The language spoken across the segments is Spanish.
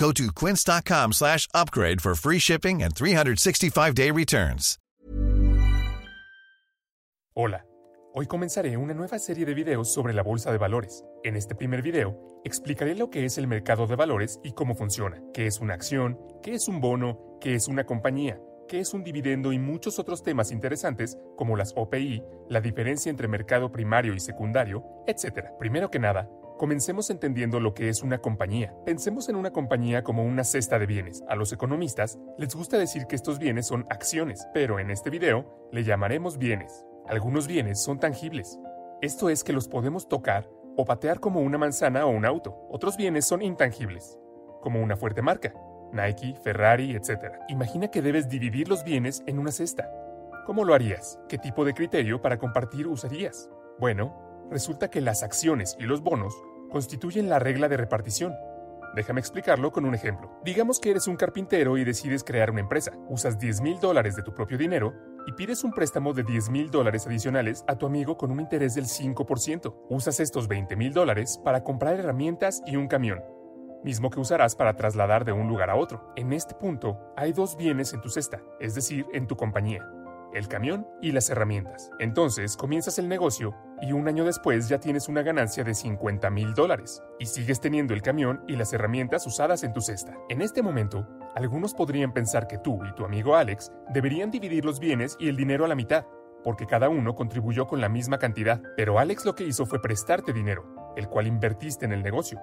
Go to quince.com slash upgrade for free shipping and 365-day returns. Hola, hoy comenzaré una nueva serie de videos sobre la bolsa de valores. En este primer video, explicaré lo que es el mercado de valores y cómo funciona, qué es una acción, qué es un bono, qué es una compañía, qué es un dividendo y muchos otros temas interesantes como las OPI, la diferencia entre mercado primario y secundario, etc. Primero que nada, Comencemos entendiendo lo que es una compañía. Pensemos en una compañía como una cesta de bienes. A los economistas les gusta decir que estos bienes son acciones, pero en este video le llamaremos bienes. Algunos bienes son tangibles. Esto es que los podemos tocar o patear como una manzana o un auto. Otros bienes son intangibles, como una fuerte marca, Nike, Ferrari, etc. Imagina que debes dividir los bienes en una cesta. ¿Cómo lo harías? ¿Qué tipo de criterio para compartir usarías? Bueno, resulta que las acciones y los bonos constituyen la regla de repartición. Déjame explicarlo con un ejemplo. Digamos que eres un carpintero y decides crear una empresa. Usas 10 mil dólares de tu propio dinero y pides un préstamo de 10 mil dólares adicionales a tu amigo con un interés del 5%. Usas estos 20 mil dólares para comprar herramientas y un camión, mismo que usarás para trasladar de un lugar a otro. En este punto, hay dos bienes en tu cesta, es decir, en tu compañía el camión y las herramientas. Entonces comienzas el negocio y un año después ya tienes una ganancia de 50 mil dólares y sigues teniendo el camión y las herramientas usadas en tu cesta. En este momento, algunos podrían pensar que tú y tu amigo Alex deberían dividir los bienes y el dinero a la mitad, porque cada uno contribuyó con la misma cantidad, pero Alex lo que hizo fue prestarte dinero, el cual invertiste en el negocio.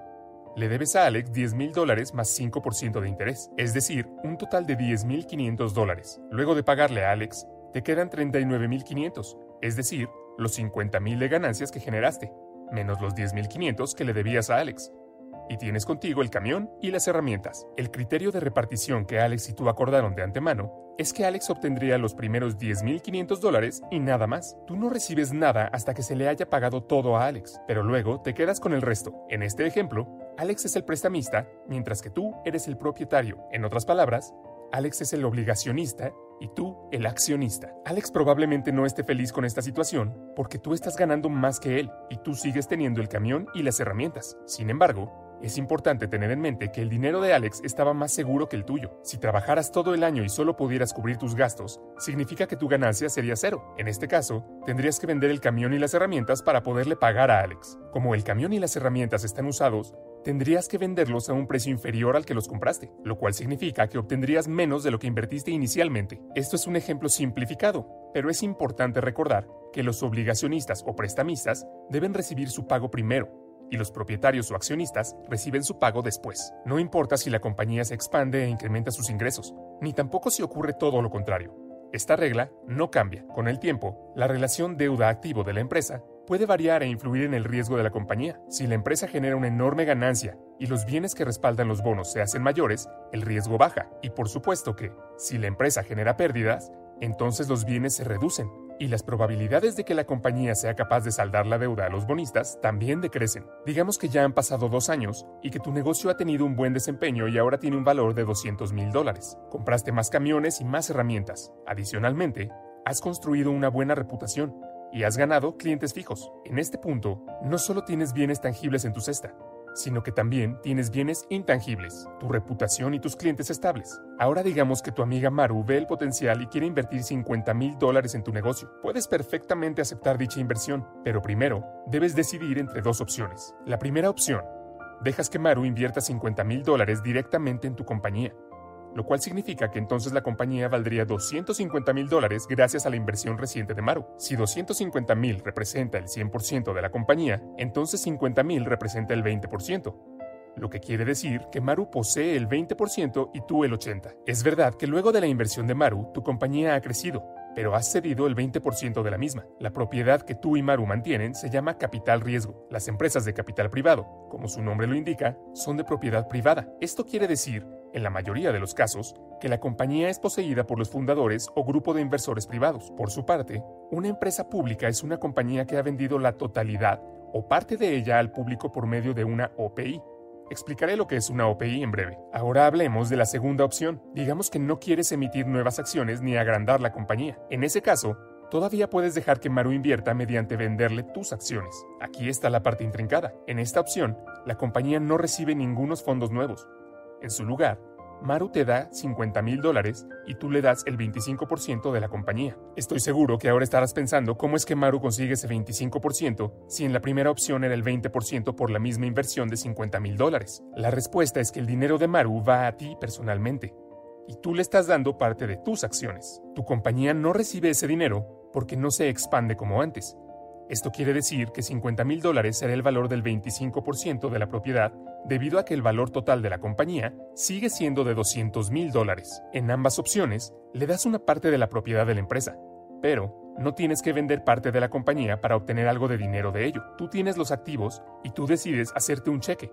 Le debes a Alex 10 mil dólares más 5% de interés, es decir, un total de 10 mil 500 dólares. Luego de pagarle a Alex, te quedan 39.500, es decir, los 50.000 de ganancias que generaste, menos los 10.500 que le debías a Alex. Y tienes contigo el camión y las herramientas. El criterio de repartición que Alex y tú acordaron de antemano es que Alex obtendría los primeros 10.500 dólares y nada más. Tú no recibes nada hasta que se le haya pagado todo a Alex, pero luego te quedas con el resto. En este ejemplo, Alex es el prestamista, mientras que tú eres el propietario. En otras palabras, Alex es el obligacionista y tú el accionista. Alex probablemente no esté feliz con esta situación porque tú estás ganando más que él y tú sigues teniendo el camión y las herramientas. Sin embargo, es importante tener en mente que el dinero de Alex estaba más seguro que el tuyo. Si trabajaras todo el año y solo pudieras cubrir tus gastos, significa que tu ganancia sería cero. En este caso, tendrías que vender el camión y las herramientas para poderle pagar a Alex. Como el camión y las herramientas están usados, tendrías que venderlos a un precio inferior al que los compraste, lo cual significa que obtendrías menos de lo que invertiste inicialmente. Esto es un ejemplo simplificado, pero es importante recordar que los obligacionistas o prestamistas deben recibir su pago primero, y los propietarios o accionistas reciben su pago después. No importa si la compañía se expande e incrementa sus ingresos, ni tampoco si ocurre todo lo contrario. Esta regla no cambia. Con el tiempo, la relación deuda-activo de la empresa puede variar e influir en el riesgo de la compañía. Si la empresa genera una enorme ganancia y los bienes que respaldan los bonos se hacen mayores, el riesgo baja. Y por supuesto que, si la empresa genera pérdidas, entonces los bienes se reducen. Y las probabilidades de que la compañía sea capaz de saldar la deuda a los bonistas también decrecen. Digamos que ya han pasado dos años y que tu negocio ha tenido un buen desempeño y ahora tiene un valor de 200 mil dólares. Compraste más camiones y más herramientas. Adicionalmente, has construido una buena reputación y has ganado clientes fijos. En este punto, no solo tienes bienes tangibles en tu cesta, sino que también tienes bienes intangibles, tu reputación y tus clientes estables. Ahora digamos que tu amiga Maru ve el potencial y quiere invertir 50 mil dólares en tu negocio. Puedes perfectamente aceptar dicha inversión, pero primero debes decidir entre dos opciones. La primera opción, dejas que Maru invierta 50 mil dólares directamente en tu compañía lo cual significa que entonces la compañía valdría 250 mil dólares gracias a la inversión reciente de Maru. Si 250 mil representa el 100% de la compañía, entonces 50 mil representa el 20% lo que quiere decir que Maru posee el 20% y tú el 80%. Es verdad que luego de la inversión de Maru, tu compañía ha crecido, pero has cedido el 20% de la misma. La propiedad que tú y Maru mantienen se llama capital riesgo. Las empresas de capital privado, como su nombre lo indica, son de propiedad privada. Esto quiere decir en la mayoría de los casos, que la compañía es poseída por los fundadores o grupo de inversores privados. Por su parte, una empresa pública es una compañía que ha vendido la totalidad o parte de ella al público por medio de una OPI. Explicaré lo que es una OPI en breve. Ahora hablemos de la segunda opción. Digamos que no quieres emitir nuevas acciones ni agrandar la compañía. En ese caso, todavía puedes dejar que Maru invierta mediante venderle tus acciones. Aquí está la parte intrincada. En esta opción, la compañía no recibe ningunos fondos nuevos. En su lugar, Maru te da 50 mil dólares y tú le das el 25% de la compañía. Estoy seguro que ahora estarás pensando cómo es que Maru consigue ese 25% si en la primera opción era el 20% por la misma inversión de 50 mil dólares. La respuesta es que el dinero de Maru va a ti personalmente y tú le estás dando parte de tus acciones. Tu compañía no recibe ese dinero porque no se expande como antes. Esto quiere decir que 50 mil dólares será el valor del 25% de la propiedad debido a que el valor total de la compañía sigue siendo de 200 mil dólares. En ambas opciones, le das una parte de la propiedad de la empresa, pero no tienes que vender parte de la compañía para obtener algo de dinero de ello. Tú tienes los activos y tú decides hacerte un cheque.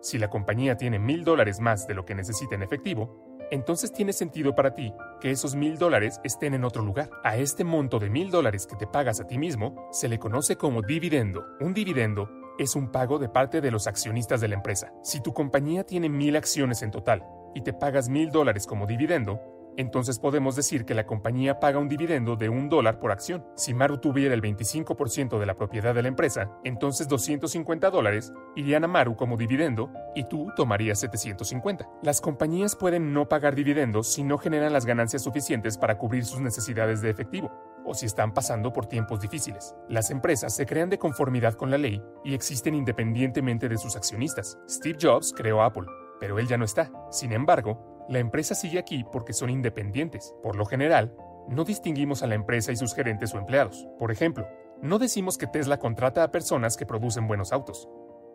Si la compañía tiene mil dólares más de lo que necesita en efectivo, entonces tiene sentido para ti que esos mil dólares estén en otro lugar. A este monto de mil dólares que te pagas a ti mismo se le conoce como dividendo. Un dividendo es un pago de parte de los accionistas de la empresa. Si tu compañía tiene mil acciones en total y te pagas mil dólares como dividendo, entonces podemos decir que la compañía paga un dividendo de un dólar por acción. Si Maru tuviera el 25% de la propiedad de la empresa, entonces 250 dólares irían a Maru como dividendo y tú tomarías 750. Las compañías pueden no pagar dividendos si no generan las ganancias suficientes para cubrir sus necesidades de efectivo o si están pasando por tiempos difíciles. Las empresas se crean de conformidad con la ley y existen independientemente de sus accionistas. Steve Jobs creó Apple, pero él ya no está. Sin embargo, la empresa sigue aquí porque son independientes. Por lo general, no distinguimos a la empresa y sus gerentes o empleados. Por ejemplo, no decimos que Tesla contrata a personas que producen buenos autos.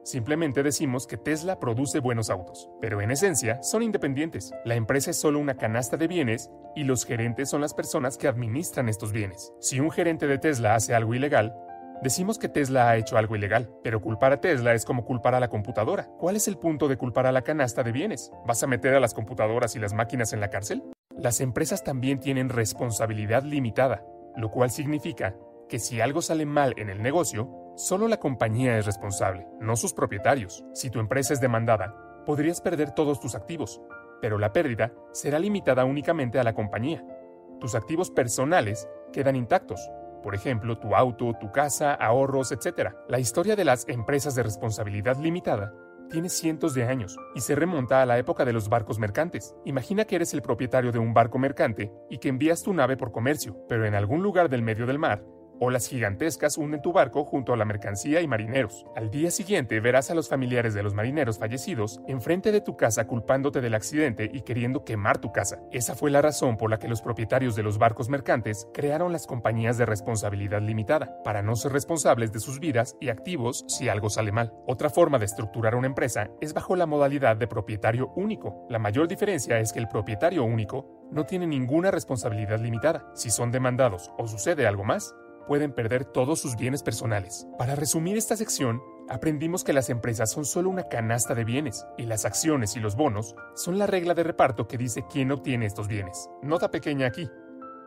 Simplemente decimos que Tesla produce buenos autos, pero en esencia son independientes. La empresa es solo una canasta de bienes y los gerentes son las personas que administran estos bienes. Si un gerente de Tesla hace algo ilegal, Decimos que Tesla ha hecho algo ilegal, pero culpar a Tesla es como culpar a la computadora. ¿Cuál es el punto de culpar a la canasta de bienes? ¿Vas a meter a las computadoras y las máquinas en la cárcel? Las empresas también tienen responsabilidad limitada, lo cual significa que si algo sale mal en el negocio, Solo la compañía es responsable, no sus propietarios. Si tu empresa es demandada, podrías perder todos tus activos, pero la pérdida será limitada únicamente a la compañía. Tus activos personales quedan intactos, por ejemplo, tu auto, tu casa, ahorros, etc. La historia de las empresas de responsabilidad limitada tiene cientos de años y se remonta a la época de los barcos mercantes. Imagina que eres el propietario de un barco mercante y que envías tu nave por comercio, pero en algún lugar del medio del mar Olas gigantescas hunden tu barco junto a la mercancía y marineros. Al día siguiente verás a los familiares de los marineros fallecidos enfrente de tu casa culpándote del accidente y queriendo quemar tu casa. Esa fue la razón por la que los propietarios de los barcos mercantes crearon las compañías de responsabilidad limitada, para no ser responsables de sus vidas y activos si algo sale mal. Otra forma de estructurar una empresa es bajo la modalidad de propietario único. La mayor diferencia es que el propietario único no tiene ninguna responsabilidad limitada. Si son demandados o sucede algo más, pueden perder todos sus bienes personales. Para resumir esta sección, aprendimos que las empresas son solo una canasta de bienes y las acciones y los bonos son la regla de reparto que dice quién obtiene estos bienes. Nota pequeña aquí.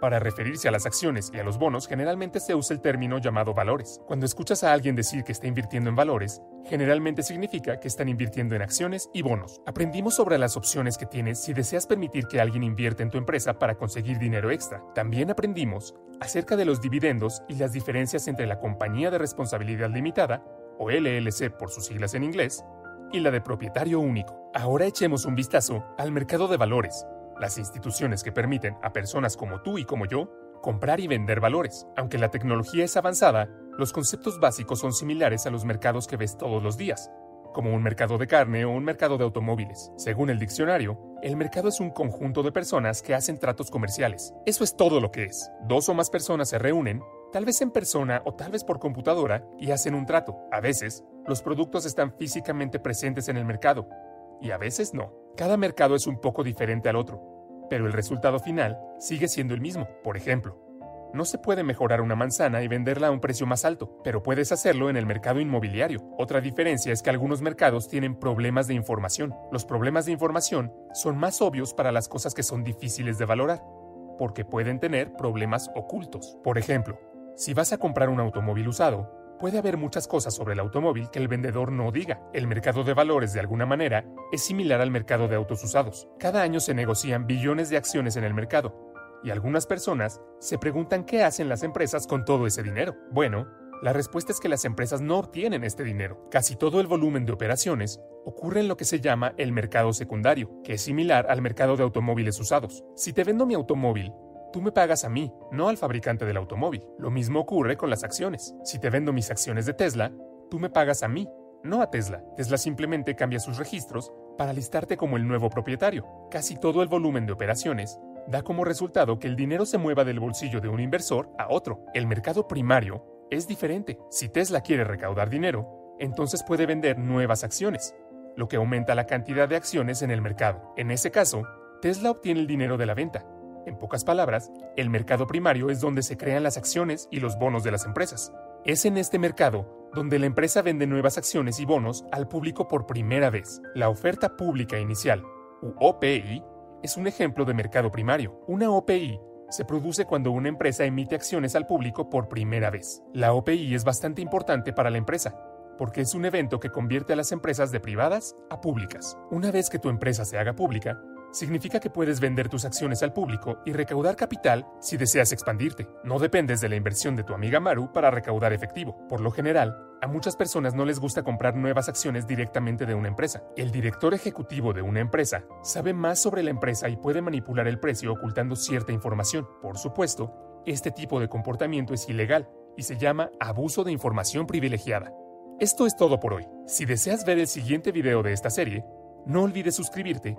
Para referirse a las acciones y a los bonos generalmente se usa el término llamado valores. Cuando escuchas a alguien decir que está invirtiendo en valores, generalmente significa que están invirtiendo en acciones y bonos. Aprendimos sobre las opciones que tienes si deseas permitir que alguien invierta en tu empresa para conseguir dinero extra. También aprendimos acerca de los dividendos y las diferencias entre la compañía de responsabilidad limitada, o LLC por sus siglas en inglés, y la de propietario único. Ahora echemos un vistazo al mercado de valores las instituciones que permiten a personas como tú y como yo comprar y vender valores. Aunque la tecnología es avanzada, los conceptos básicos son similares a los mercados que ves todos los días, como un mercado de carne o un mercado de automóviles. Según el diccionario, el mercado es un conjunto de personas que hacen tratos comerciales. Eso es todo lo que es. Dos o más personas se reúnen, tal vez en persona o tal vez por computadora, y hacen un trato. A veces, los productos están físicamente presentes en el mercado, y a veces no. Cada mercado es un poco diferente al otro, pero el resultado final sigue siendo el mismo. Por ejemplo, no se puede mejorar una manzana y venderla a un precio más alto, pero puedes hacerlo en el mercado inmobiliario. Otra diferencia es que algunos mercados tienen problemas de información. Los problemas de información son más obvios para las cosas que son difíciles de valorar, porque pueden tener problemas ocultos. Por ejemplo, si vas a comprar un automóvil usado, Puede haber muchas cosas sobre el automóvil que el vendedor no diga. El mercado de valores, de alguna manera, es similar al mercado de autos usados. Cada año se negocian billones de acciones en el mercado, y algunas personas se preguntan qué hacen las empresas con todo ese dinero. Bueno, la respuesta es que las empresas no obtienen este dinero. Casi todo el volumen de operaciones ocurre en lo que se llama el mercado secundario, que es similar al mercado de automóviles usados. Si te vendo mi automóvil, Tú me pagas a mí, no al fabricante del automóvil. Lo mismo ocurre con las acciones. Si te vendo mis acciones de Tesla, tú me pagas a mí, no a Tesla. Tesla simplemente cambia sus registros para listarte como el nuevo propietario. Casi todo el volumen de operaciones da como resultado que el dinero se mueva del bolsillo de un inversor a otro. El mercado primario es diferente. Si Tesla quiere recaudar dinero, entonces puede vender nuevas acciones, lo que aumenta la cantidad de acciones en el mercado. En ese caso, Tesla obtiene el dinero de la venta, en pocas palabras, el mercado primario es donde se crean las acciones y los bonos de las empresas. Es en este mercado donde la empresa vende nuevas acciones y bonos al público por primera vez. La oferta pública inicial, u OPI, es un ejemplo de mercado primario. Una OPI se produce cuando una empresa emite acciones al público por primera vez. La OPI es bastante importante para la empresa, porque es un evento que convierte a las empresas de privadas a públicas. Una vez que tu empresa se haga pública, significa que puedes vender tus acciones al público y recaudar capital si deseas expandirte. No dependes de la inversión de tu amiga Maru para recaudar efectivo. Por lo general, a muchas personas no les gusta comprar nuevas acciones directamente de una empresa. El director ejecutivo de una empresa sabe más sobre la empresa y puede manipular el precio ocultando cierta información. Por supuesto, este tipo de comportamiento es ilegal y se llama abuso de información privilegiada. Esto es todo por hoy. Si deseas ver el siguiente video de esta serie, no olvides suscribirte